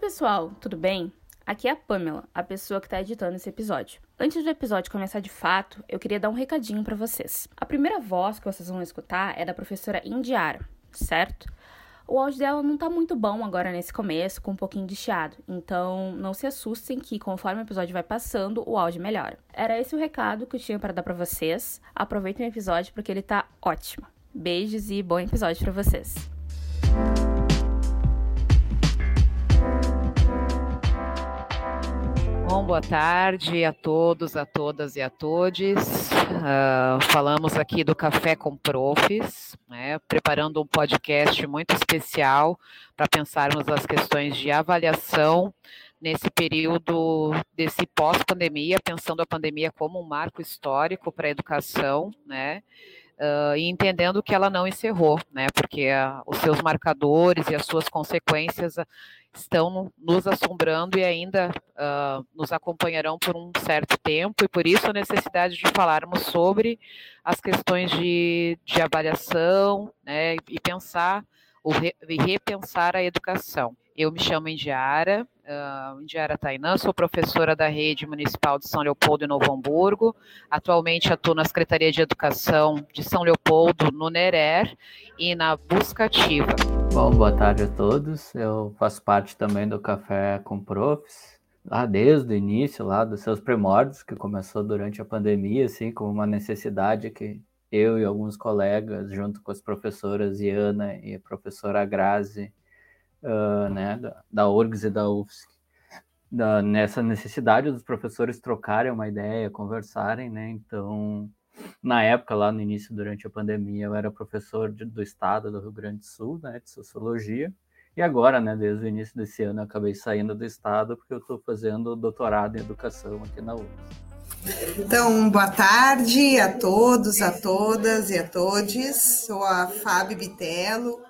Pessoal, tudo bem? Aqui é a Pamela, a pessoa que está editando esse episódio. Antes do episódio começar de fato, eu queria dar um recadinho para vocês. A primeira voz que vocês vão escutar é da professora Indiara, certo? O áudio dela não tá muito bom agora nesse começo, com um pouquinho de chiado. Então, não se assustem que conforme o episódio vai passando, o áudio melhora. Era esse o recado que eu tinha para dar para vocês. Aproveitem o episódio porque ele tá ótimo. Beijos e bom episódio para vocês. Boa tarde a todos, a todas e a todes. Uh, falamos aqui do Café com Profs, né, preparando um podcast muito especial para pensarmos as questões de avaliação nesse período desse pós-pandemia, pensando a pandemia como um marco histórico para a educação, né? Uh, e entendendo que ela não encerrou, né? Porque uh, os seus marcadores e as suas consequências estão nos assombrando e ainda uh, nos acompanharão por um certo tempo, e por isso a necessidade de falarmos sobre as questões de, de avaliação né, e pensar o e repensar a educação. Eu me chamo Indiara, uh, Indiara Tainã, sou professora da Rede Municipal de São Leopoldo e Novo Hamburgo. Atualmente atuo na Secretaria de Educação de São Leopoldo, no NERER, e na Busca Ativa. Bom, boa tarde a todos. Eu faço parte também do Café com Profs, lá desde o início, lá dos seus primórdios, que começou durante a pandemia, assim, como uma necessidade que eu e alguns colegas, junto com as professoras Iana e a professora Grazi, uh, né, da, da URGS e da UFSC, da, nessa necessidade dos professores trocarem uma ideia, conversarem, né, então, na época, lá no início, durante a pandemia, eu era professor de, do estado do Rio Grande do Sul, né, de Sociologia, e agora, né, desde o início desse ano, eu acabei saindo do estado porque eu estou fazendo doutorado em educação aqui na UFSC. Então, boa tarde a todos, a todas e a todos. Sou a Fábio Bitelo.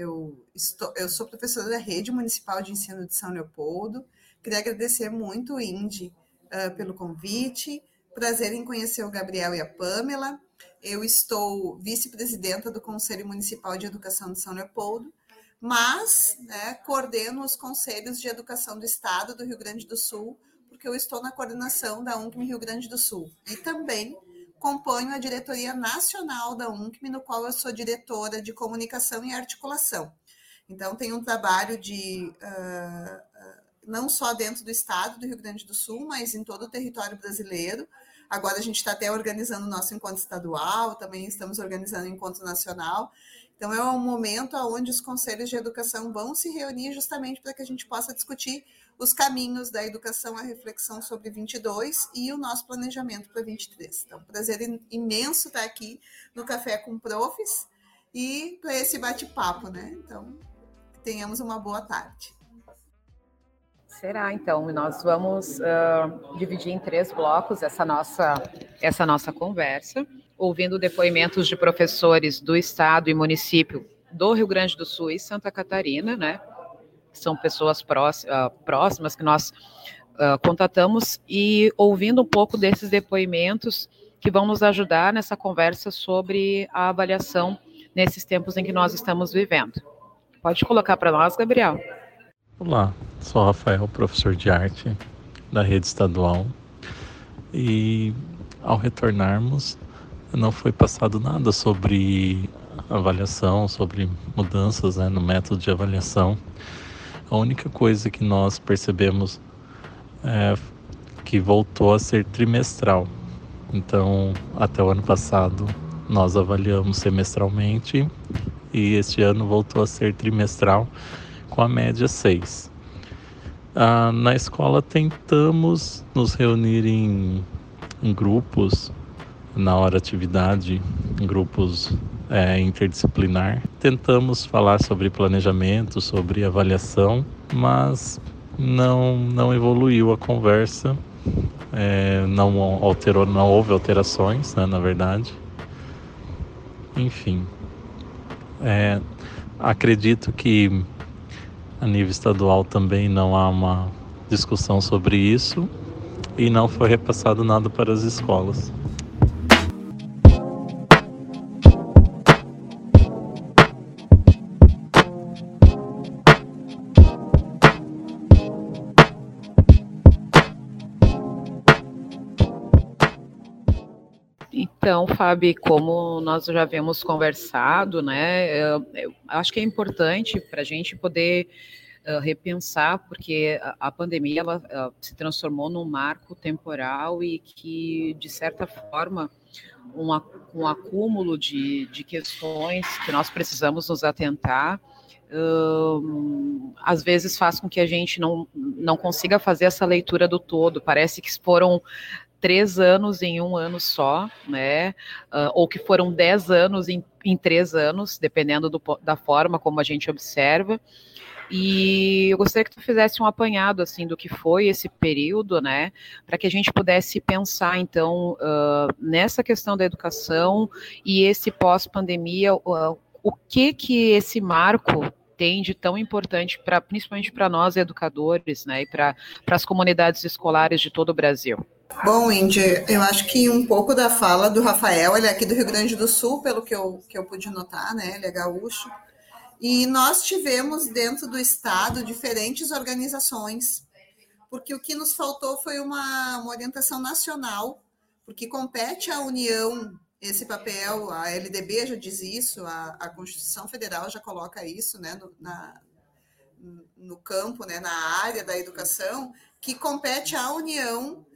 Eu, estou, eu sou professora da Rede Municipal de Ensino de São Leopoldo. Queria agradecer muito o Indy uh, pelo convite. Prazer em conhecer o Gabriel e a Pamela. Eu estou vice-presidenta do Conselho Municipal de Educação de São Leopoldo, mas né, coordeno os conselhos de educação do Estado do Rio Grande do Sul porque eu estou na coordenação da UNCM Rio Grande do Sul. E também componho a diretoria nacional da UNCM, no qual eu sou diretora de comunicação e articulação. Então, tem um trabalho de uh, não só dentro do estado do Rio Grande do Sul, mas em todo o território brasileiro. Agora a gente está até organizando o nosso encontro estadual, também estamos organizando o encontro nacional. Então, é um momento onde os conselhos de educação vão se reunir justamente para que a gente possa discutir os caminhos da educação, a reflexão sobre 22 e o nosso planejamento para 23. Então, prazer imenso estar aqui no Café com Profs e para esse bate-papo, né? Então, tenhamos uma boa tarde. Será, então, nós vamos uh, dividir em três blocos essa nossa, essa nossa conversa, ouvindo depoimentos de professores do Estado e município do Rio Grande do Sul e Santa Catarina, né? são pessoas ah, próximas que nós uh, contatamos e ouvindo um pouco desses depoimentos que vão nos ajudar nessa conversa sobre a avaliação nesses tempos em que nós estamos vivendo. Pode colocar para nós, Gabriel. Olá, sou Rafael, professor de arte da rede estadual. E ao retornarmos, não foi passado nada sobre avaliação, sobre mudanças né, no método de avaliação. A única coisa que nós percebemos é que voltou a ser trimestral. Então, até o ano passado, nós avaliamos semestralmente e este ano voltou a ser trimestral com a média 6. Ah, na escola tentamos nos reunir em, em grupos na hora atividade, em grupos é, interdisciplinar. Tentamos falar sobre planejamento, sobre avaliação, mas não, não evoluiu a conversa, é, não alterou, não houve alterações, né, na verdade. Enfim, é, acredito que a nível estadual também não há uma discussão sobre isso e não foi repassado nada para as escolas. Então, Fábio, como nós já havíamos conversado, né, eu, acho que é importante para a gente poder uh, repensar, porque a, pandemia ela, se transformou num marco temporal e que, de certa forma, um, acúmulo de, de questões que nós precisamos nos atentar, uh, às vezes faz com que a gente não, não consiga fazer essa leitura do todo. Parece que foram três anos em um ano só, né? Uh, ou que foram dez anos em, em três anos, dependendo do, da forma como a gente observa. E eu gostaria que tu fizesse um apanhado assim do que foi esse período, né, para que a gente pudesse pensar então uh, nessa questão da educação e esse pós-pandemia, uh, o que que esse marco tem de tão importante para principalmente para nós educadores, né, e para as comunidades escolares de todo o Brasil. Bom, Indy, eu acho que um pouco da fala do Rafael, ele é aqui do Rio Grande do Sul, pelo que eu, que eu pude notar, né? Ele é gaúcho. E nós tivemos dentro do Estado diferentes organizações, porque o que nos faltou foi uma, uma orientação nacional, porque compete à União esse papel, a LDB já diz isso, a, a Constituição Federal já coloca isso né, no, na, no campo, né, na área da educação, que compete à União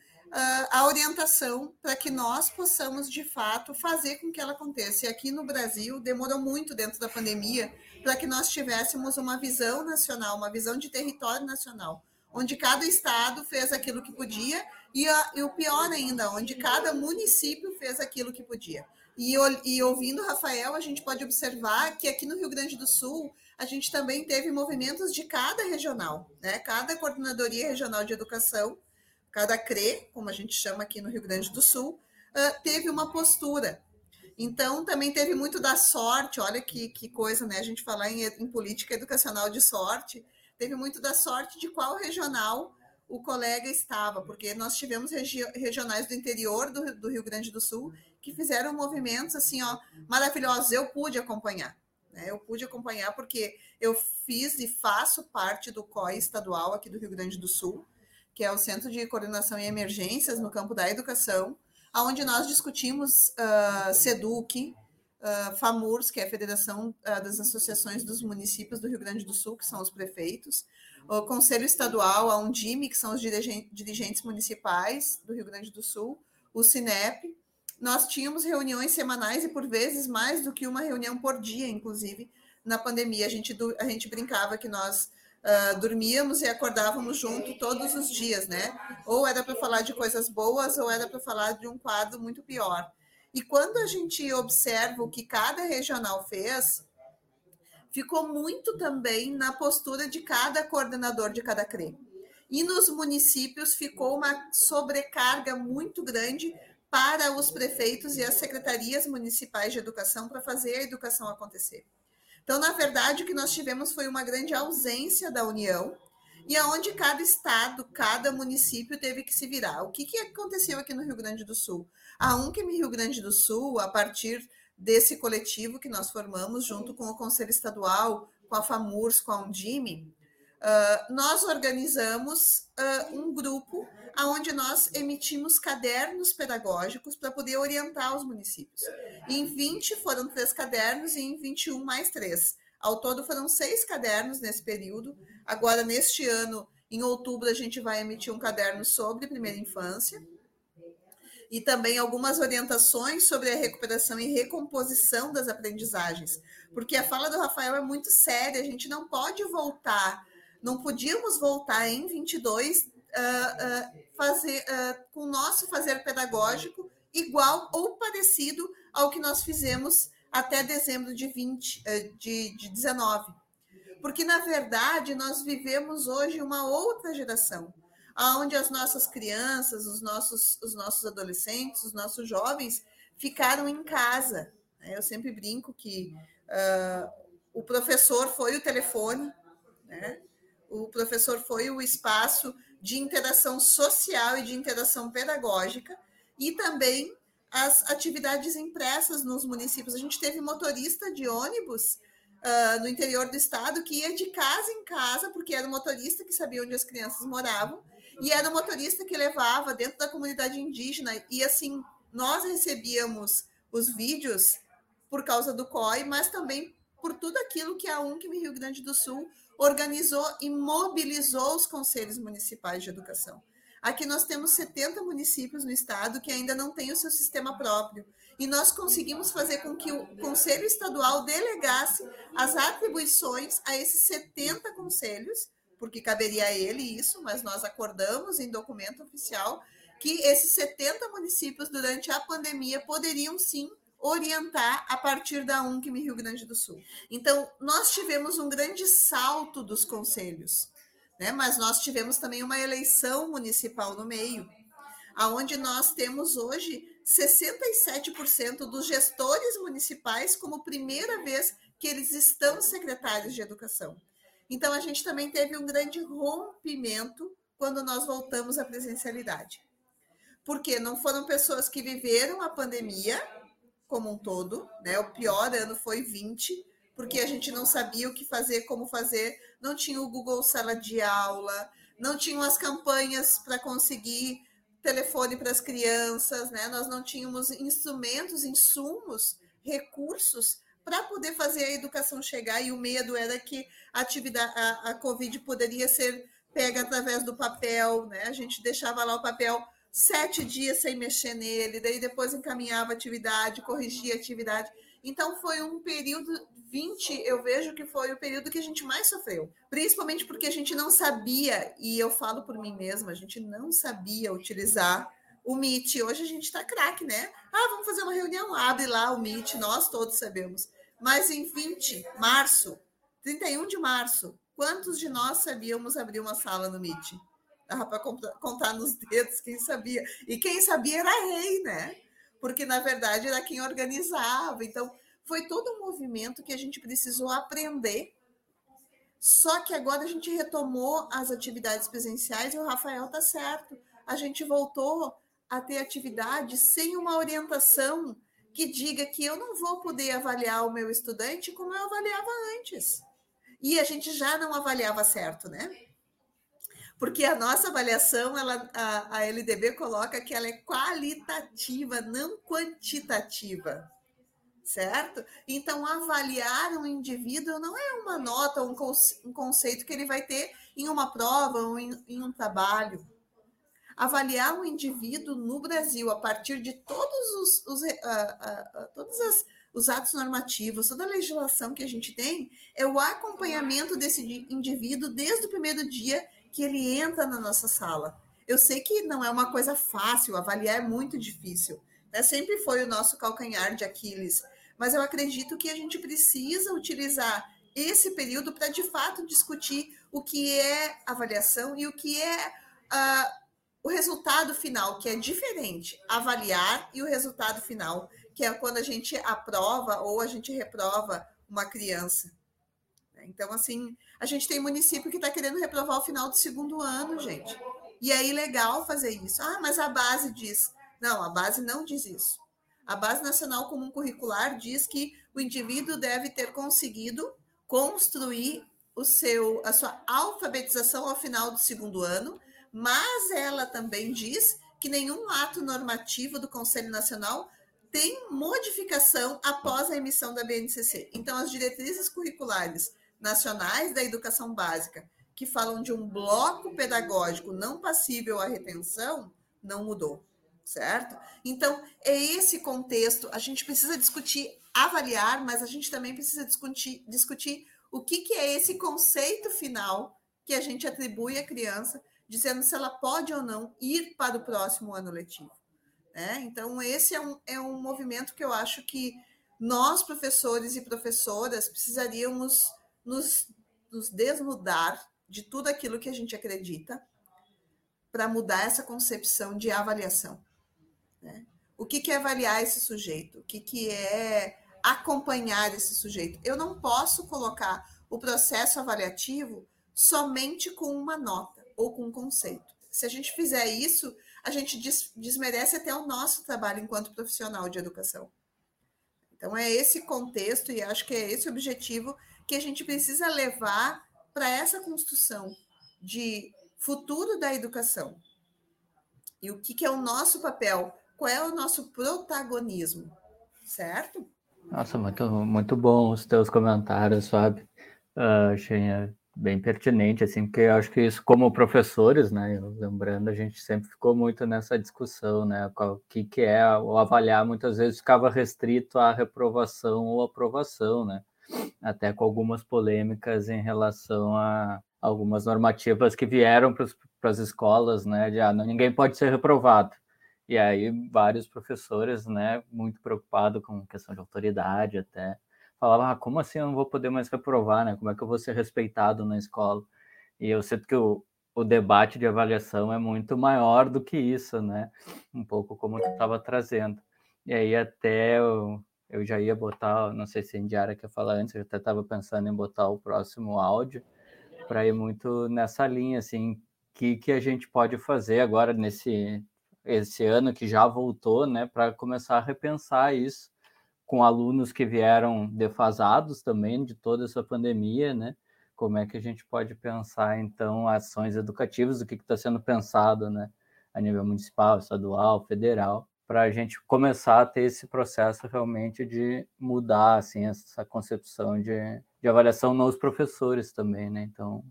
a orientação para que nós possamos, de fato, fazer com que ela aconteça. E aqui no Brasil, demorou muito dentro da pandemia para que nós tivéssemos uma visão nacional, uma visão de território nacional, onde cada estado fez aquilo que podia e, a, e o pior ainda, onde cada município fez aquilo que podia. E, e ouvindo o Rafael, a gente pode observar que aqui no Rio Grande do Sul, a gente também teve movimentos de cada regional, né? Cada coordenadoria regional de educação cada CRE, como a gente chama aqui no Rio Grande do Sul, uh, teve uma postura. Então, também teve muito da sorte, olha que, que coisa, né? A gente falar em, em política educacional de sorte, teve muito da sorte de qual regional o colega estava, porque nós tivemos regi regionais do interior do, do, Rio Grande do Sul que fizeram movimentos assim, ó, maravilhosos. Eu pude acompanhar, né? Eu pude acompanhar porque eu fiz e faço parte do COI estadual aqui do Rio Grande do Sul que é o Centro de Coordenação em Emergências no campo da educação, onde nós discutimos uh, SEDUC, uh, FAMURS, que é a Federação uh, das Associações dos Municípios do Rio Grande do Sul, que são os prefeitos, o Conselho Estadual, a Undime, que são os dirigentes municipais do Rio Grande do Sul, o CINEP. Nós tínhamos reuniões semanais e, por vezes, mais do que uma reunião por dia, inclusive, na pandemia. A gente, a gente brincava que nós uh, dormíamos e acordávamos junto todos os dias, né? Ou era para falar de coisas boas, ou era para falar de um quadro muito pior. E quando a gente observa o que cada regional fez, ficou muito também na postura de cada coordenador de cada CRE. E nos municípios ficou uma sobrecarga muito grande para os prefeitos e as secretarias municipais de educação para fazer a educação acontecer. Então, na verdade, o que nós tivemos foi uma grande ausência da União e aonde cada estado, cada município teve que se virar. O que, que aconteceu aqui no Rio Grande do Sul? A UNCM Rio Grande do Sul, a partir desse coletivo que nós formamos junto com o Conselho Estadual, com a FAMURS, com a Undime, uh, nós organizamos uh, um grupo onde nós emitimos cadernos pedagógicos para poder orientar os municípios. em 20 foram três cadernos e em 21 mais três. Ao todo foram seis cadernos nesse período. Agora, neste ano, em outubro, a gente vai emitir um caderno sobre primeira infância e também algumas orientações sobre a recuperação e recomposição das aprendizagens, porque a fala do Rafael é muito séria, a gente não pode voltar, não podíamos voltar em 22 uh, uh, fazer uh, com o nosso fazer pedagógico igual ou parecido ao que nós fizemos até dezembro de 20, de, de 19. Porque, na verdade, nós vivemos hoje uma outra geração, onde as nossas crianças, os nossos, os nossos adolescentes, os nossos jovens ficaram em casa. Eu sempre brinco que uh, o professor foi o telefone, né? O professor foi o espaço de interação social e de interação pedagógica, e também as atividades impressas nos municípios. A gente teve motorista de ônibus uh, no interior do estado que ia de casa em casa, porque era o motorista que sabia onde as crianças moravam, e era o motorista que levava dentro da comunidade indígena, e assim, nós recebíamos os vídeos por causa do COI, mas também por tudo aquilo que a UNCM Rio Grande do Sul organizou e mobilizou os conselhos municipais de educação. Aqui nós temos 70 municípios no estado que ainda não têm o seu sistema próprio. E nós conseguimos fazer com que o Conselho Estadual delegasse as atribuições a esses 70 conselhos, porque caberia a ele isso, mas nós acordamos em documento oficial que esses 70 municípios, durante a pandemia, poderiam sim orientar a partir da UNCM Rio Grande do Sul. Então, nós tivemos um grande salto dos conselhos, né? mas nós tivemos também uma eleição municipal no meio, aonde nós temos hoje 67% dos gestores municipais como primeira vez que eles estão secretários de educação. Então, a gente também teve um grande rompimento quando nós voltamos à presencialidade. Porque não foram pessoas que viveram a pandemia como um todo, né? O pior ano foi 20, porque a gente não sabia o que fazer, como fazer, não tinha o Google Sala de Aula, não tinham as campanhas para conseguir telefone para as crianças, né? Nós não tínhamos instrumentos, insumos, recursos para poder fazer a educação chegar e o medo era que a atividade a, a Covid poderia ser pega através do papel, né? A gente deixava lá o papel sete dias sem mexer nele, daí depois encaminhava atividade, corrigia atividade. Então foi um período 20, eu vejo que foi o período que a gente mais sofreu, principalmente porque a gente não sabia, e eu falo por mim mesma, a gente não sabia utilizar o Meet. Hoje a gente está craque, né? Ah, vamos fazer uma reunião, abre lá o Meet, nós todos sabemos. Mas em 20, março, 31 de março, quantos de nós sabíamos abrir uma sala no Meet? Dava para contar nos dedos quem sabia. E quem sabia era rei, né? Porque, na verdade, era quem organizava. Então, foi todo um movimento que a gente precisou aprender. Só que agora a gente retomou as atividades presenciais e o Rafael tá certo. A gente voltou a ter atividade sem uma orientação que diga que eu não vou poder avaliar o meu estudante como eu avaliava antes. E a gente já não avaliava certo, né? Porque a nossa avaliação, ela, a, a LDB coloca que ela é qualitativa, não quantitativa, certo? Então, avaliar um indivíduo não é uma nota, um, um conceito que ele vai ter em uma prova ou em, em um trabalho. Avaliar um indivíduo no Brasil a partir de todos os, os, todos as, os atos normativos, toda a legislação que a gente tem, é o acompanhamento desse indivíduo desde o primeiro dia que ele entra na nossa sala. Eu sei que não é uma coisa fácil, avaliar é muito difícil. Né? Sempre foi o nosso calcanhar de Aquiles. Mas eu acredito que a gente precisa utilizar esse período para, de fato, discutir o que é avaliação e o que é uh, o resultado final, que é diferente. Avaliar e o resultado final, que é quando a gente aprova ou a gente reprova uma criança. Então, assim, a gente tem município que está querendo reprovar o final do segundo ano, gente. E é ilegal fazer isso. Ah, mas a base diz. Não, a base não diz isso. A Base Nacional Comum Curricular diz que o indivíduo deve ter conseguido construir o seu, a sua alfabetização ao final do segundo ano, mas ela também diz que nenhum ato normativo do Conselho Nacional tem modificação após a emissão da BNCC. Então, as diretrizes curriculares nacionais da educação básica, que falam de um bloco pedagógico não passível à retenção, não mudou, certo? Então, é esse contexto. A gente precisa discutir, avaliar, mas a gente também precisa discutir, discutir o que, que é esse conceito final que a gente atribui à criança, dizendo se ela pode ou não ir para o próximo ano letivo. Né? Então, esse é um, é um movimento que eu acho que nós, professores e professoras, precisaríamos nos, nos de tudo aquilo que a gente acredita para mudar essa concepção de avaliação. Né? O que, que é avaliar esse sujeito? O que, que é acompanhar esse sujeito? Eu não posso colocar o processo avaliativo somente com uma nota ou com um conceito. Se a gente fizer isso, a gente des desmerece até o nosso trabalho enquanto profissional de educação. Então, é esse contexto e acho que é esse o objetivo que a gente precisa levar para essa construção de futuro da educação. E o que, que é o nosso papel qual é o nosso protagonismo, certo? Nossa, muito, muito bom os teus comentários, Fábio. Uh, achei bem pertinente, assim, porque acho que isso, como professores, né, lembrando, a gente sempre ficou muito nessa discussão, né, o que, que é o avaliar, muitas vezes ficava restrito à reprovação ou aprovação, né, até com algumas polêmicas em relação a algumas normativas que vieram para as escolas, né, de ah, não, ninguém pode ser reprovado. E aí vários professores, né, muito preocupados com questão de autoridade até, falavam, ah, como assim eu não vou poder mais reprovar, né? Como é que eu vou ser respeitado na escola? E eu sinto que o, o debate de avaliação é muito maior do que isso, né? Um pouco como tu estava trazendo. E aí até eu já ia botar, não sei se a Indiara quer falar antes, eu até estava pensando em botar o próximo áudio para ir muito nessa linha, assim, que que a gente pode fazer agora nesse esse ano que já voltou, né, para começar a repensar isso com alunos que vieram defasados também de toda essa pandemia, né? Como é que a gente pode pensar, então, ações educativas, o que está sendo pensado, né? A nível municipal, estadual, federal, para a gente começar a ter esse processo realmente de mudar, assim, essa concepção de, de avaliação nos professores também, né? Então,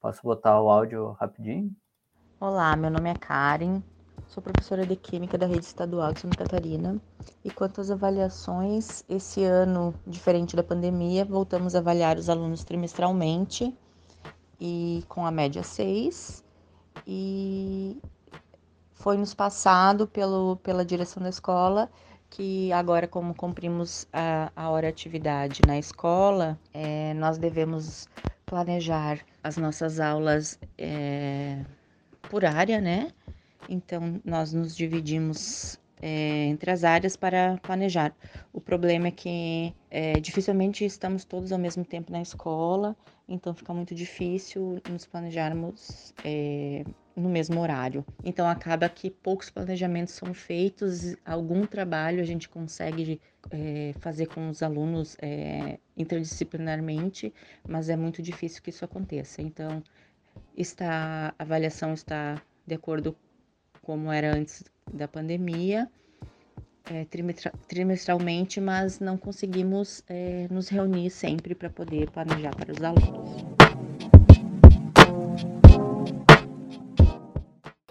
posso botar o áudio rapidinho? Olá, meu nome é Karen, Sou professora de Química da Rede Estadual de Santa Catarina. E quanto às avaliações, esse ano, diferente da pandemia, voltamos a avaliar os alunos trimestralmente e com a média 6. E foi nos passado pelo, pela direção da escola que agora, como cumprimos a, a hora atividade na escola, é, nós devemos planejar as nossas aulas é, por área, né? Então, nós nos dividimos é, entre as áreas para planejar. O problema é que é, dificilmente estamos todos ao mesmo tempo na escola, então fica muito difícil nos planejarmos é, no mesmo horário. Então acaba que poucos planejamentos são feitos, algum trabalho a gente consegue é, fazer com os alunos é, interdisciplinarmente, mas é muito difícil que isso aconteça. Então está, a avaliação está de acordo como era antes da pandemia, é, trimestralmente, mas não conseguimos é, nos reunir sempre para poder planejar para os alunos.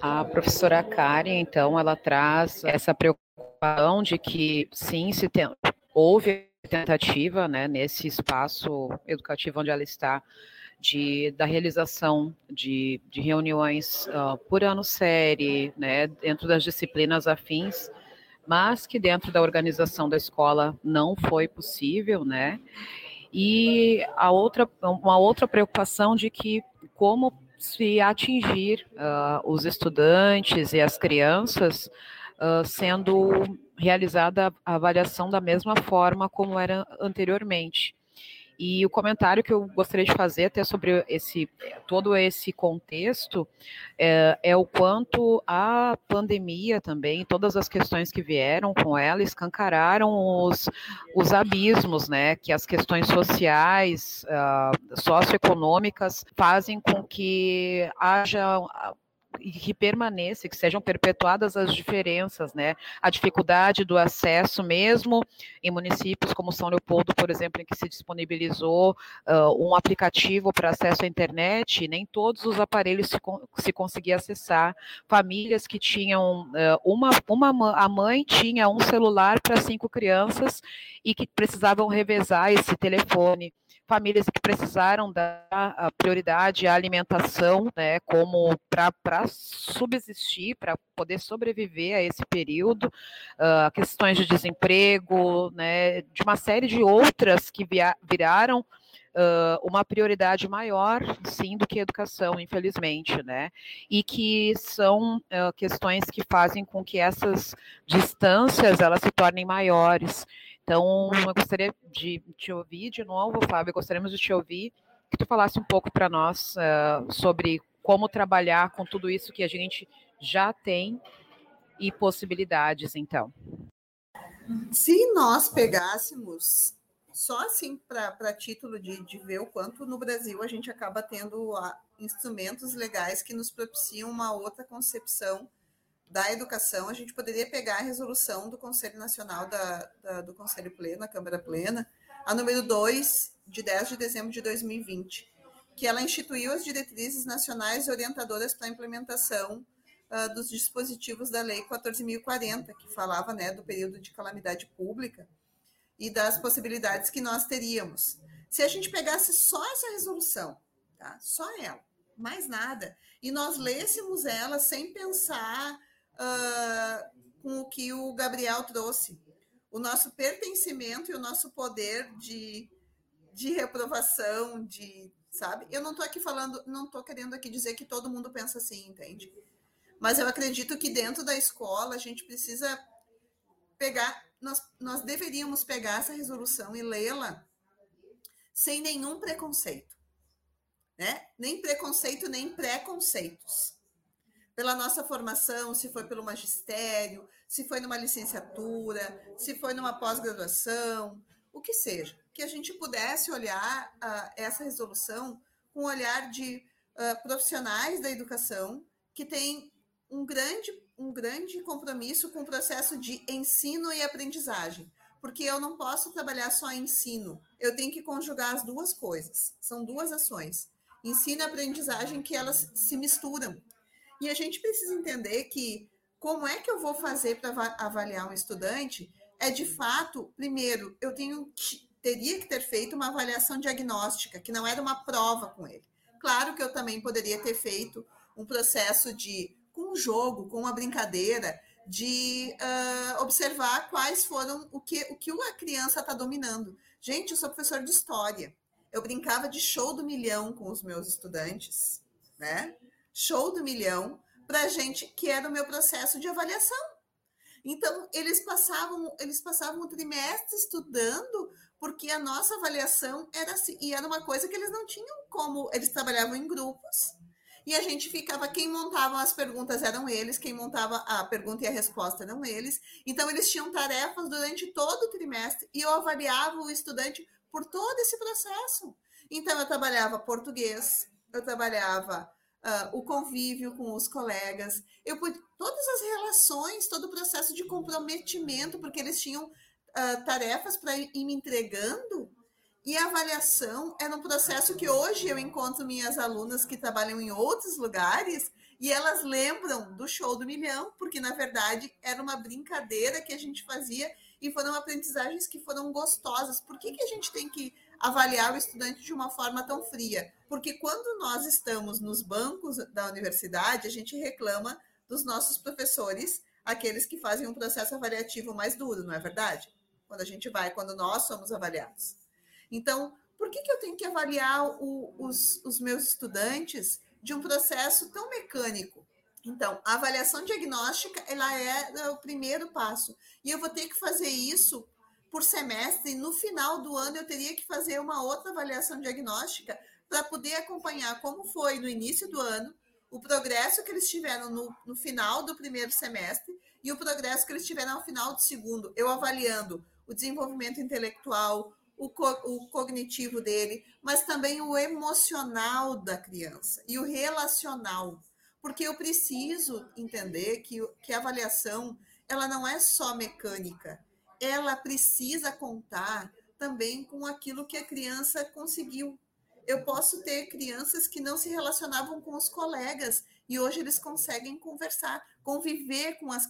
A professora Karen, então, ela traz essa preocupação de que, sim, se tem, houve tentativa né, nesse espaço educativo onde ela está de, da realização de, de reuniões uh, por ano série, né, dentro das disciplinas afins, mas que dentro da organização da escola não foi possível, né? E a outra, uma outra preocupação de que como se atingir uh, os estudantes e as crianças uh, sendo realizada a avaliação da mesma forma como era anteriormente. E o comentário que eu gostaria de fazer até sobre esse todo esse contexto é, é, o quanto a pandemia também, todas as questões que vieram com ela, escancararam os, os abismos, né? Que as questões sociais, uh, socioeconômicas fazem com que haja que permaneça, que sejam perpetuadas as diferenças, né? A dificuldade do acesso mesmo em municípios como São Leopoldo, por exemplo, em que se disponibilizou uh, um aplicativo para acesso à internet, nem todos os aparelhos se, se conseguia acessar. Famílias que tinham uh, uma, uma a mãe tinha um celular para cinco crianças e que precisavam revezar esse telefone famílias que precisaram dar prioridade à alimentação, né, como para subsistir, para poder sobreviver a esse período, uh, questões de desemprego, né, de uma série de outras que via, viraram Uh, uma prioridade maior, sim, do que educação, infelizmente, né? E que são uh, questões que fazem com que essas distâncias elas se tornem maiores. Então, eu gostaria de te ouvir de novo, Fábio, gostaríamos de te ouvir, que tu falasse um pouco para nós uh, sobre como trabalhar com tudo isso que a gente já tem e possibilidades, então. Se nós pegássemos só assim para título de, de ver o quanto no Brasil a gente acaba tendo uh, instrumentos legais que nos propiciam uma outra concepção da educação, a gente poderia pegar a resolução do Conselho Nacional da, da do Conselho Pleno, a Câmara Plena, a número 2, de 10 de dezembro de 2020, que ela instituiu as diretrizes nacionais orientadoras para a implementação uh, dos dispositivos da Lei 14.040, que falava né, do período de calamidade pública e das possibilidades que nós teríamos. Se a gente pegasse só essa resolução, tá? só ela, mais nada, e nós lêssemos ela sem pensar uh, com o que o Gabriel trouxe, o nosso pertencimento e o nosso poder de, de reprovação, de sabe? Eu não estou aqui falando, não estou querendo aqui dizer que todo mundo pensa assim, entende? Mas eu acredito que dentro da escola a gente precisa pegar, nós, nós deveríamos pegar essa resolução e lê-la sem nenhum preconceito, né? Nem preconceito, nem preconceitos. Pela nossa formação, se foi pelo magistério, se foi numa licenciatura, se foi numa pós-graduação, o que seja, que a gente pudesse olhar uh, essa resolução com o olhar de uh, profissionais da educação que têm um grande, um grande compromisso com o processo de ensino e aprendizagem, porque eu não posso trabalhar só ensino, eu tenho que conjugar as duas coisas, são duas ações, ensino e aprendizagem que elas se misturam. E a gente precisa entender que como é que eu vou fazer para avaliar um estudante é de fato, primeiro, eu tenho teria que ter feito uma avaliação diagnóstica, que não era uma prova com ele. Claro que eu também poderia ter feito um processo de com um jogo, com uma brincadeira, de uh, observar quais foram o que, o que a criança está dominando. Gente, eu sou professor de história. Eu brincava de show do milhão com os meus estudantes, né? Show do milhão para gente que era o meu processo de avaliação. Então eles passavam eles passavam o trimestre estudando porque a nossa avaliação era assim e era uma coisa que eles não tinham como eles trabalhavam em grupos e a gente ficava, quem montava as perguntas eram eles, quem montava a pergunta e a resposta eram eles. Então, eles tinham tarefas durante todo o trimestre e eu avaliava o estudante por todo esse processo. Então, eu trabalhava português, eu trabalhava uh, o convívio com os colegas, eu todas as relações, todo o processo de comprometimento, porque eles tinham uh, tarefas para ir me entregando e a avaliação é um processo que hoje eu encontro minhas alunas que trabalham em outros lugares e elas lembram do show do milhão, porque na verdade era uma brincadeira que a gente fazia e foram aprendizagens que foram gostosas. Por que, que a gente tem que avaliar o estudante de uma forma tão fria? Porque quando nós estamos nos bancos da universidade, a gente reclama dos nossos professores, aqueles que fazem um processo avaliativo mais duro, não é verdade? Quando a gente vai, quando nós somos avaliados. Então, por que, que eu tenho que avaliar o, os, os meus estudantes de um processo tão mecânico? Então, a avaliação diagnóstica ela é o primeiro passo. E eu vou ter que fazer isso por semestre, e no final do ano eu teria que fazer uma outra avaliação diagnóstica para poder acompanhar como foi no início do ano, o progresso que eles tiveram no, no final do primeiro semestre e o progresso que eles tiveram ao final do segundo. Eu avaliando o desenvolvimento intelectual, o, co o cognitivo dele, mas também o emocional da criança e o relacional. Porque eu preciso entender que, que a avaliação ela não é só mecânica, ela precisa contar também com aquilo que a criança conseguiu. Eu posso ter crianças que não se relacionavam com os colegas e hoje eles conseguem conversar, conviver com as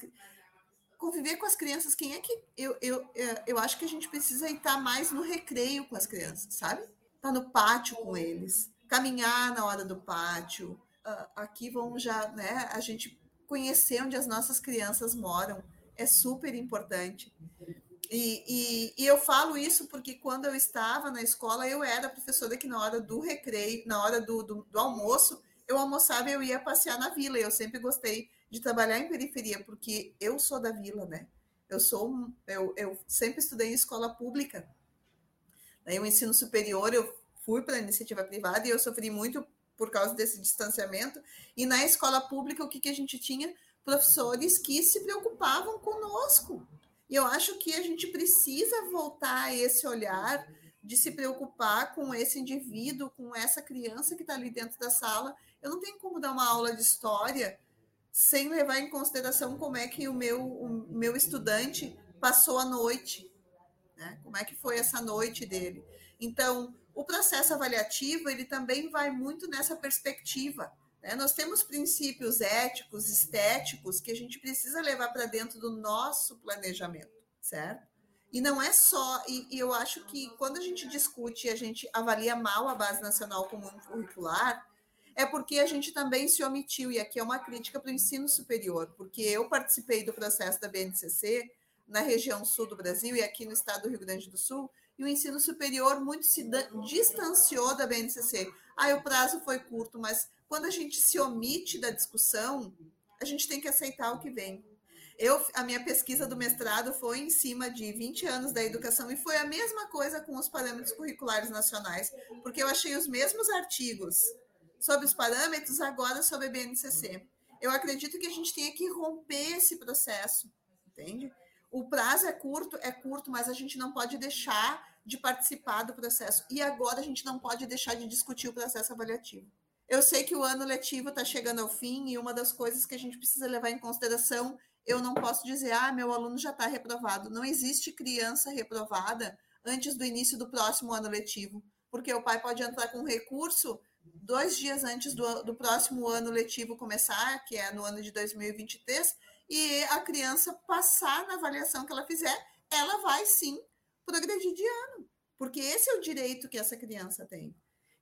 conviver com as crianças, quem é que. Eu, eu, eu acho que a gente precisa estar mais no recreio com as crianças, sabe? Tá no pátio com eles, caminhar na hora do pátio. Uh, aqui vamos já, né? A gente conhecer onde as nossas crianças moram é super importante. E, e, e, eu falo isso porque quando eu estava na escola, eu era professora que na hora do recreio, na hora do, do, do almoço, eu almoçava e eu ia passear na vila. Eu sempre gostei de trabalhar em periferia, porque eu sou da vila, né? Eu sou, eu, eu sempre estudei em escola pública. Daí o ensino superior eu fui para a iniciativa privada e eu sofri muito por causa desse distanciamento. E na escola pública o que, que a gente tinha? Professores que se preocupavam conosco. E eu acho que a gente precisa voltar a esse olhar de se preocupar com esse indivíduo, com essa criança que está ali dentro da sala. Eu não tenho como dar uma aula de história sem levar em consideração como é que o meu, o meu estudante passou a noite, né? Como é que foi essa noite dele? Então, o processo avaliativo ele também vai muito nessa perspectiva. Né? Nós temos princípios éticos, estéticos que a gente precisa levar para dentro do nosso planejamento, certo? E não é só, e, e, eu acho que quando a gente discute e a gente avalia mal a Base Nacional Comum Curricular, é porque a gente também se omitiu, e aqui é uma crítica para o ensino superior, porque eu participei do processo da BNCC na região sul do Brasil e aqui no estado do Rio Grande do Sul, e o ensino superior muito se distanciou da BNCC. Ah, o prazo foi curto, mas quando a gente se omite da discussão, a gente tem que aceitar o que vem. Eu, a minha pesquisa do mestrado foi em cima de 20 anos da educação e foi a mesma coisa com os parâmetros curriculares nacionais, porque eu achei os mesmos artigos sobre os parâmetros agora sobre a BNCC. Eu acredito que a gente tenha que romper esse processo, entende? O prazo é curto, é curto, mas a gente não pode deixar de participar do processo. E agora a gente não pode deixar de discutir o processo avaliativo. Eu sei que o ano letivo está chegando ao fim e uma das coisas que a gente precisa levar em consideração eu não posso dizer, ah, meu aluno já está reprovado. Não existe criança reprovada antes do início do próximo ano letivo, porque o pai pode entrar com recurso dois dias antes do, do próximo ano letivo começar, que é no ano de 2023, e a criança passar na avaliação que ela fizer, ela vai sim progredir de ano, porque esse é o direito que essa criança tem.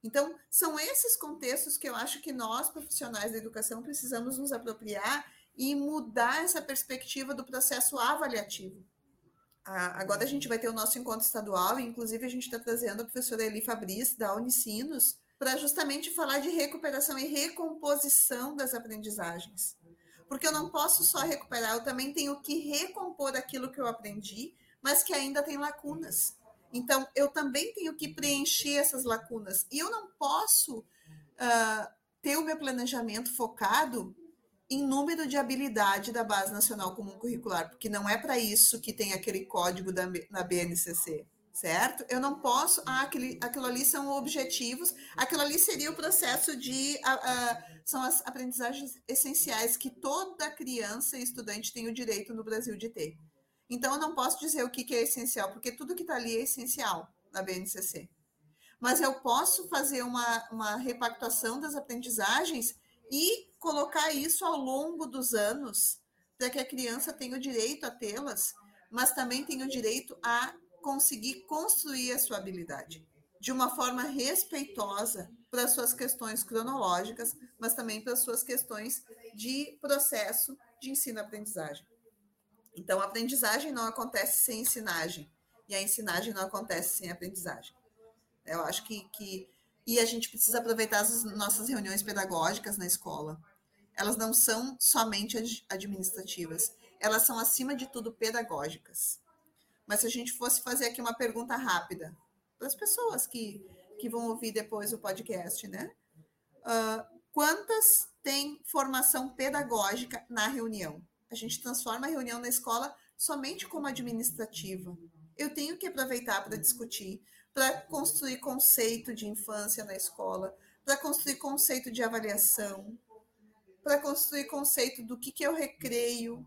Então, são esses contextos que eu acho que nós, profissionais da educação, precisamos nos apropriar e mudar essa perspectiva do processo avaliativo. Agora a gente vai ter o nosso encontro estadual, e inclusive a gente está trazendo a professora Eli Fabris, da Unicinos, para justamente falar de recuperação e recomposição das aprendizagens. Porque eu não posso só recuperar, eu também tenho que recompor aquilo que eu aprendi, mas que ainda tem lacunas. Então, eu também tenho que preencher essas lacunas. E eu não posso uh, ter o meu planejamento focado em número de habilidade da Base Nacional Comum Curricular, porque não é para isso que tem aquele código da, na BNCC, certo? Eu não posso, ah, aquele, aquilo ali são objetivos, aquilo ali seria o processo de, são as aprendizagens essenciais que toda criança e estudante tem o direito no Brasil de ter. Então, eu não posso dizer o que, que é essencial, porque tudo que está ali é essencial na BNCC. Mas eu posso fazer uma, uma repactuação das aprendizagens e colocar isso ao longo dos anos, para que a criança tenha o direito a tê-las, mas também tenha o direito a conseguir construir a sua habilidade de uma forma respeitosa para as suas questões cronológicas, mas também para as suas questões de processo de ensino-aprendizagem. Então, a aprendizagem não acontece sem ensinagem, e a ensinagem não acontece sem aprendizagem. Eu acho que, que e a gente precisa aproveitar as nossas reuniões pedagógicas na escola. Elas não são somente administrativas, elas são, acima de tudo, pedagógicas. Mas se a gente fosse fazer aqui uma pergunta rápida para as pessoas que, que vão ouvir depois o podcast, né? Uh, quantas têm formação pedagógica na reunião? A gente transforma a reunião na escola somente como administrativa. Eu tenho que aproveitar para discutir para construir conceito de infância na escola, para construir conceito de avaliação, para construir conceito do que, que é o recreio,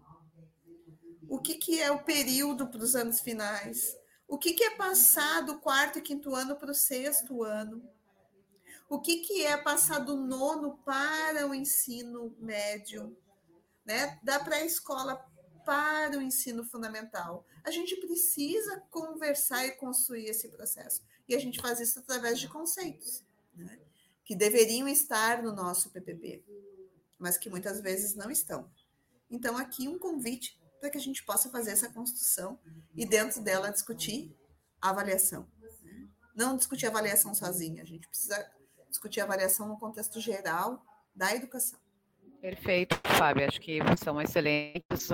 o que, que é o período para os anos finais, o que, que é passar do quarto e quinto ano para o sexto ano, o que, que é passar do nono para o ensino médio, né? da pré-escola para o ensino fundamental. A gente precisa conversar e construir esse processo. E a gente faz isso através de conceitos, né? que deveriam estar no nosso PPP, mas que muitas vezes não estão. Então, aqui um convite para que a gente possa fazer essa construção e, dentro dela, discutir a avaliação. Né? Não discutir avaliação sozinha, a gente precisa discutir a avaliação no contexto geral da educação. Perfeito, Fábio. Acho que são excelentes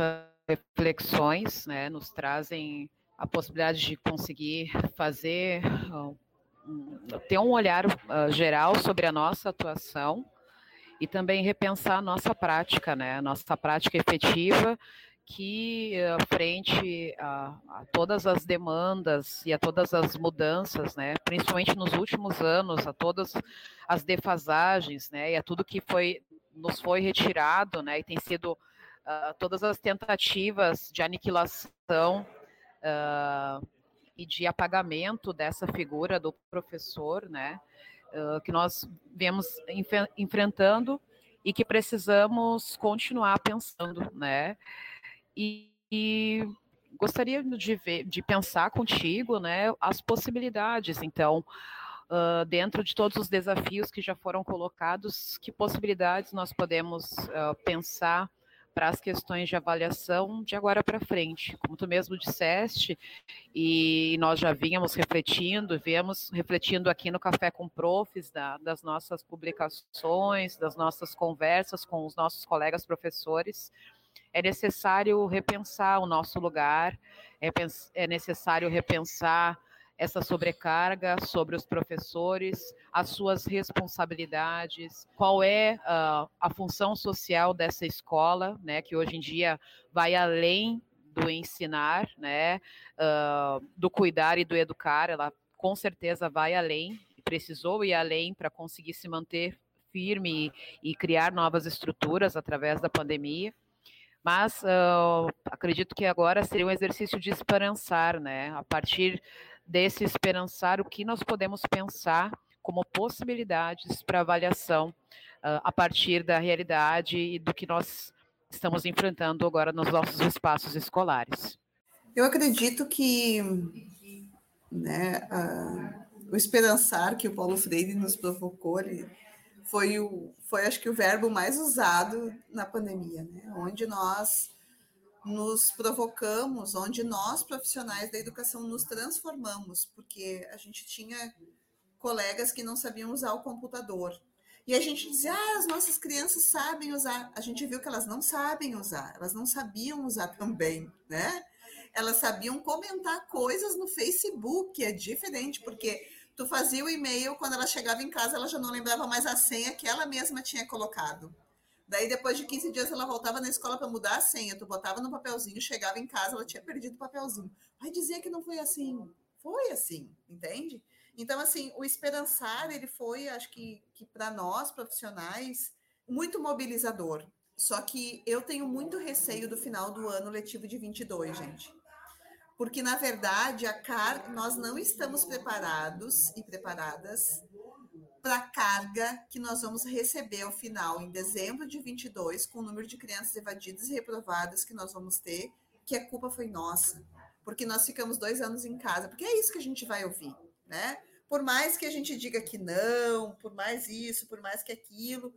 reflexões, né, nos trazem a possibilidade de conseguir fazer, ter um olhar uh, geral sobre a nossa atuação e também repensar a nossa prática, né, nossa prática efetiva, que frente a, a, todas as demandas e a todas as mudanças, né, principalmente nos últimos anos, a todas as defasagens, né, e a tudo que foi nos foi retirado, né, e tem sido uh, todas as tentativas de aniquilação uh, e de apagamento dessa figura do professor, né, uh, que nós vemos enf enfrentando e que precisamos continuar pensando, né, e, e gostaria de ver, de pensar contigo, né, as possibilidades, então, uh, dentro de todos os desafios que já foram colocados, que possibilidades nós podemos uh, pensar para as questões de avaliação de agora para frente. Como tu mesmo disseste, e nós já vínhamos refletindo, viemos refletindo aqui no Café com Profs, da, das nossas publicações, das nossas conversas com os nossos colegas professores, é necessário repensar o nosso lugar, é, é necessário repensar essa sobrecarga sobre os professores, as suas responsabilidades, qual é uh, a função social dessa escola, né, que hoje em dia vai além do ensinar, né, uh, do cuidar e do educar, ela com certeza vai além, precisou ir além para conseguir se manter firme e, e criar novas estruturas através da pandemia. Mas uh, acredito que agora seria um exercício de esperançar, né? A partir desse esperançar, o que nós podemos pensar como possibilidades para avaliação uh, a partir da realidade e do que nós estamos enfrentando agora nos nossos espaços escolares. Eu acredito que né, uh, o esperançar que o Paulo Freire nos provocou, ele foi, o, foi acho que o verbo mais usado na pandemia, né? onde nós nos provocamos, onde nós, profissionais da educação, nos transformamos, porque a gente tinha colegas que não sabiam usar o computador. E a gente dizia, ah, as nossas crianças sabem usar. A gente viu que elas não sabem usar, elas não sabiam usar também, né? Elas sabiam comentar coisas no Facebook, é diferente, porque tu fazia o e-mail, quando ela chegava em casa, ela já não lembrava mais a senha que ela mesma tinha colocado. Daí, depois de 15 dias, ela voltava na escola para mudar a senha. Tu botava no papelzinho, chegava em casa, ela tinha perdido o papelzinho. Vai dizer que não foi assim. Foi assim, entende? Então, assim, o esperançar, ele foi, acho que, que para nós, profissionais, muito mobilizador. Só que eu tenho muito receio do final do ano letivo de 22, gente. Porque, na verdade, a car... nós não estamos preparados e preparadas para a carga que nós vamos receber ao final, em dezembro de 22, com o número de crianças evadidas e reprovadas que nós vamos ter, que a culpa foi nossa, porque nós ficamos dois anos em casa, porque é isso que a gente vai ouvir, né? Por mais que a gente diga que não, por mais isso, por mais que aquilo,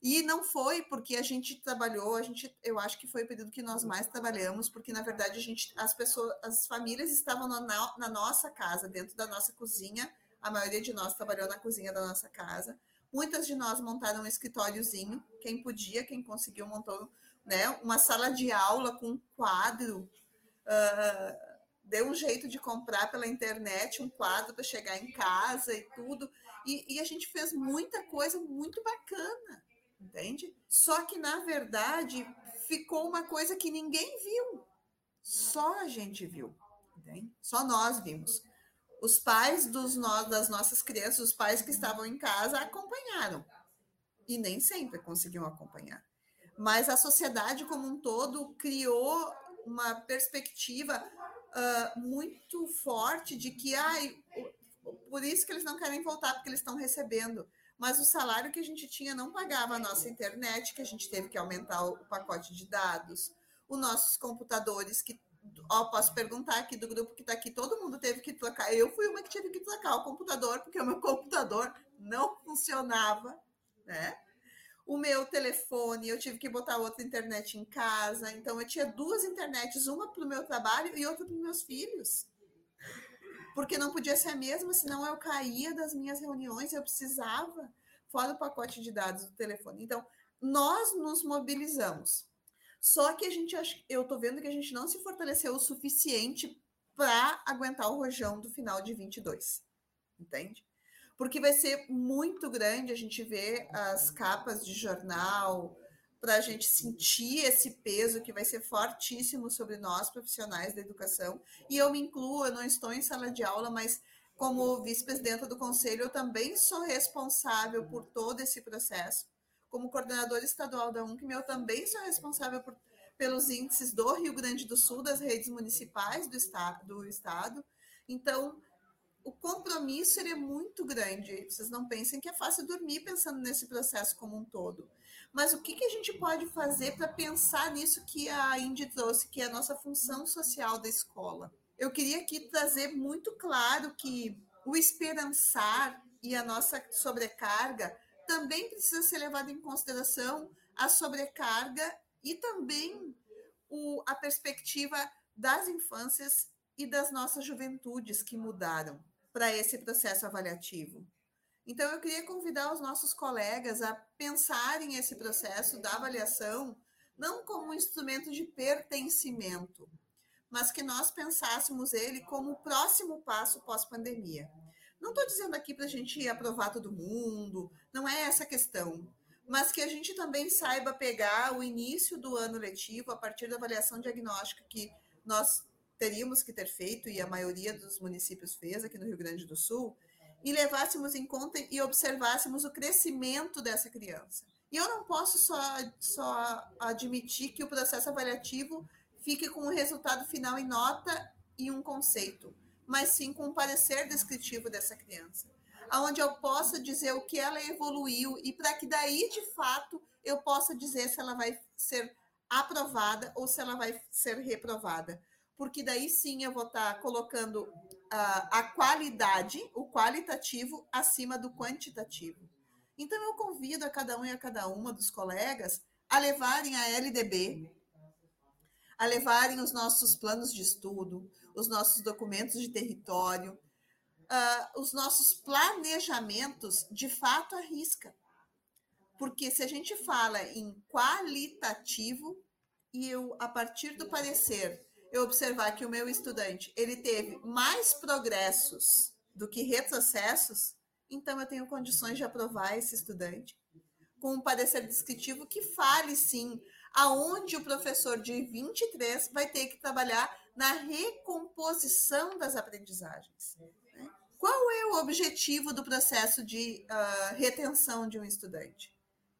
e não foi porque a gente trabalhou, a gente, eu acho que foi o período que nós mais trabalhamos, porque na verdade a gente, as pessoas, as famílias estavam na, na nossa casa, dentro da nossa cozinha, a maioria de nós trabalhou na cozinha da nossa casa. Muitas de nós montaram um escritóriozinho, quem podia, quem conseguiu, montou né, uma sala de aula com um quadro. Uh, deu um jeito de comprar pela internet um quadro para chegar em casa e tudo. E, e, a gente fez muita coisa muito bacana, entende? Só que, na verdade, ficou uma coisa que ninguém viu. Só a gente viu. Entende? Só nós vimos os pais dos das nossas crianças, os pais que estavam em casa, acompanharam. E nem sempre conseguiam acompanhar. Mas a sociedade como um todo criou uma perspectiva uh, muito forte de que ai, por isso que eles não querem voltar, porque eles estão recebendo. Mas o salário que a gente tinha não pagava a nossa internet, que a gente teve que aumentar o pacote de dados, os nossos computadores que Ó, posso perguntar aqui do grupo que está aqui, todo mundo teve que trocar. Eu fui uma que tive que trocar o computador, porque o meu computador não funcionava, né? O meu telefone, eu tive que botar outra internet em casa. Então, eu tinha duas internets, uma para o meu trabalho e outra para os meus filhos. Porque não podia ser a mesma, senão eu caía das minhas reuniões, eu precisava, fora o pacote de dados do telefone. Então, nós nos mobilizamos só que a gente, eu tô vendo que a gente não se fortaleceu o suficiente para aguentar o rojão do final de 22, entende? Porque vai ser muito grande a gente ver as capas de jornal, para a gente sentir esse peso que vai ser fortíssimo sobre nós, profissionais da educação. E eu me incluo, eu não estou em sala de aula, mas como vice-presidenta do conselho, eu também sou responsável por todo esse processo como coordenadora estadual da UNCM, eu também sou responsável por, pelos índices do Rio Grande do Sul, das redes municipais do, esta, do estado. Então, o compromisso ele é muito grande. Vocês não pensem que é fácil dormir pensando nesse processo como um todo. Mas o que, que a gente pode fazer para pensar nisso que a Indy trouxe, que é a nossa função social da escola? Eu queria aqui trazer muito claro que o esperançar e a nossa sobrecarga também precisa ser levado em consideração a sobrecarga e também o, a perspectiva das infâncias e das nossas juventudes que mudaram para esse processo avaliativo. Então, eu queria convidar os nossos colegas a pensarem esse processo da avaliação não como um instrumento de pertencimento, mas que nós pensássemos ele como o próximo passo pós-pandemia. Não estou dizendo aqui para a gente aprovar todo mundo, não é essa a questão, mas que a gente também saiba pegar o início do ano letivo a partir da avaliação diagnóstica que nós teríamos que ter feito, e a maioria dos municípios fez aqui no Rio Grande do Sul, e levássemos em conta e observássemos o crescimento dessa criança. E eu não posso só, só admitir que o processo avaliativo fique com o resultado final em nota e um conceito, mas sim com um parecer descritivo dessa criança, aonde eu possa dizer o que ela evoluiu e para que daí de fato eu possa dizer se ela vai ser aprovada ou se ela vai ser reprovada porque daí sim eu vou estar tá colocando a, a qualidade, o qualitativo, acima do quantitativo. Então, eu convido a cada um e a cada uma dos colegas a levarem a LDB, a levarem os nossos planos de estudo, os nossos documentos de território, uh, os nossos planejamentos de fato à risca. Porque se a gente fala em qualitativo, e eu, a partir do parecer eu observar que o meu estudante ele teve mais progressos do que retrocessos, então eu tenho condições de aprovar esse estudante com um parecer descritivo que fale sim aonde o professor de 23 vai ter que trabalhar na recomposição das aprendizagens. Né? Qual é o objetivo do processo de uh, retenção de um estudante?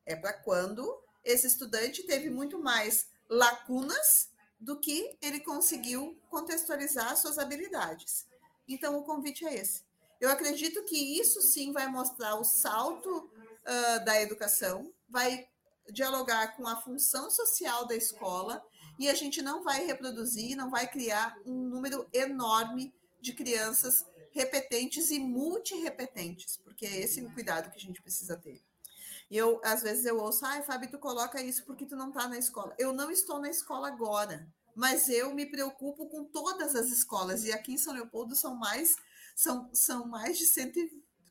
É para quando esse estudante teve muito mais lacunas do que ele conseguiu contextualizar suas habilidades. Então, o convite é esse. Eu acredito que isso sim vai mostrar o salto uh, da educação, vai dialogar com a função social da escola e a gente não vai reproduzir, não vai criar um número enorme de crianças repetentes e multirepetentes, porque é esse o cuidado que a gente precisa ter. E eu, às vezes, eu ouço, ai, Fábio, tu coloca isso porque tu não está na escola. Eu não estou na escola agora, mas eu me preocupo com todas as escolas. E aqui em São Leopoldo são mais, são, são mais de cento,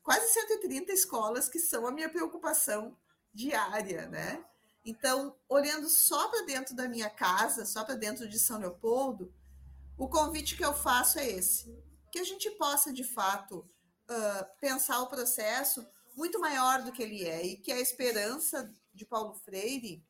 quase 130 escolas que são a minha preocupação diária, né? Então, olhando só para dentro da minha casa, só para dentro de São Leopoldo, o convite que eu faço é esse: que a gente possa, de fato, uh, pensar o processo muito maior do que ele é e que a esperança de Paulo Freire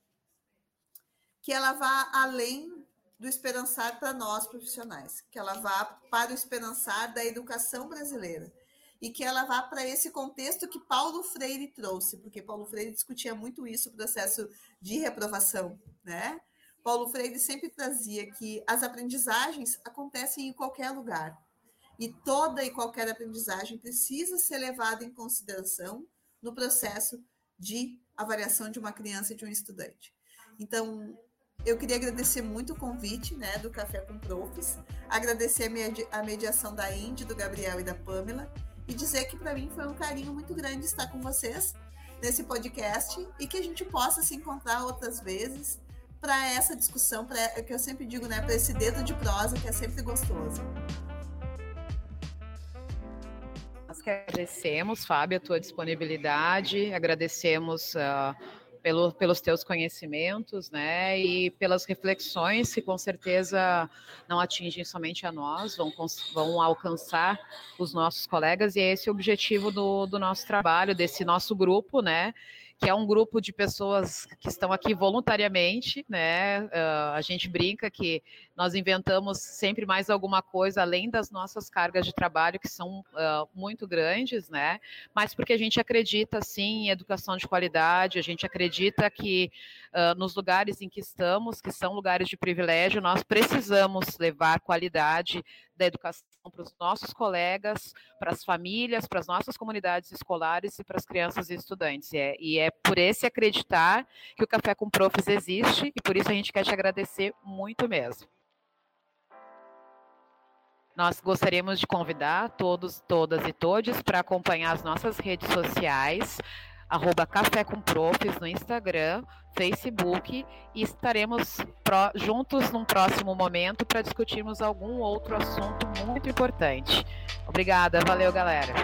que ela vá além do esperançar para nós profissionais, que ela vá para o esperançar da educação brasileira e que ela vá para esse contexto que Paulo Freire trouxe, porque Paulo Freire discutia muito isso, o processo de reprovação, né? Paulo Freire sempre trazia que as aprendizagens acontecem em qualquer lugar, e toda e qualquer aprendizagem precisa ser levada em consideração no processo de avaliação de uma criança e de um estudante. Então, eu queria agradecer muito o convite né, do Café com Profs, agradecer a mediação da Indy, do Gabriel e da Pamela, e dizer que para mim foi um carinho muito grande estar com vocês nesse podcast e que a gente possa se encontrar outras vezes para essa discussão, para que eu sempre digo, né, para esse dedo de prosa que é sempre gostoso. Nós agradecemos, Fábio, a tua disponibilidade, agradecemos uh, pelo, pelos teus conhecimentos, né, e pelas reflexões que com certeza não atingem somente a nós, vão, vão alcançar os nossos colegas, e é esse o objetivo do, do nosso trabalho, desse nosso grupo, né, que é um grupo de pessoas que estão aqui voluntariamente, né? Uh, a gente brinca que nós inventamos sempre mais alguma coisa além das nossas cargas de trabalho que são uh, muito grandes, né? Mas porque a gente acredita sim em educação de qualidade, a gente acredita que uh, nos lugares em que estamos, que são lugares de privilégio, nós precisamos levar qualidade da educação para os nossos colegas, para as famílias, para as nossas comunidades escolares e para as crianças e estudantes. E é, e é por esse acreditar que o Café com Profs existe e por isso a gente quer te agradecer muito mesmo. Nós gostaríamos de convidar todos, todas e todos para acompanhar as nossas redes sociais, arroba Café com no Instagram, Facebook e estaremos juntos num próximo momento para discutirmos algum outro assunto muito importante. Obrigada, valeu galera.